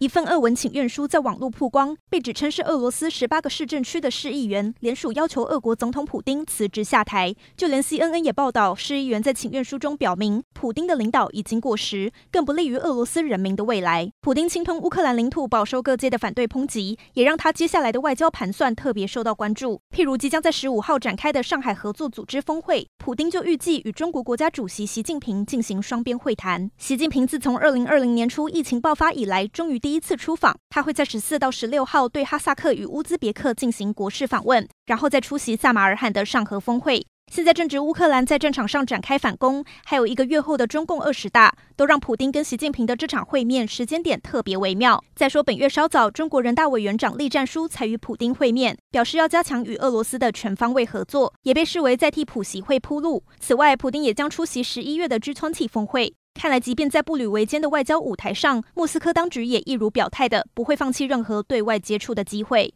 一份俄文请愿书在网络曝光，被指称是俄罗斯十八个市政区的市议员联署要求俄国总统普丁辞职下台。就连 CNN 也报道，市议员在请愿书中表明，普丁的领导已经过时，更不利于俄罗斯人民的未来。普丁侵吞乌克兰领土，饱受各界的反对抨击，也让他接下来的外交盘算特别受到关注。譬如即将在十五号展开的上海合作组织峰会，普丁就预计与中国国家主席习近平进行双边会谈。习近平自从二零二零年初疫情爆发以来，终于第一次出访，他会在十四到十六号对哈萨克与乌兹别克进行国事访问，然后再出席萨马尔罕的上合峰会。现在正值乌克兰在战场上展开反攻，还有一个月后的中共二十大，都让普丁跟习近平的这场会面时间点特别微妙。再说本月稍早，中国人大委员长栗战书才与普丁会面，表示要加强与俄罗斯的全方位合作，也被视为在替普习会铺路。此外，普丁也将出席十一月的 G20 峰会。看来，即便在步履维艰的外交舞台上，莫斯科当局也一如表态的不会放弃任何对外接触的机会。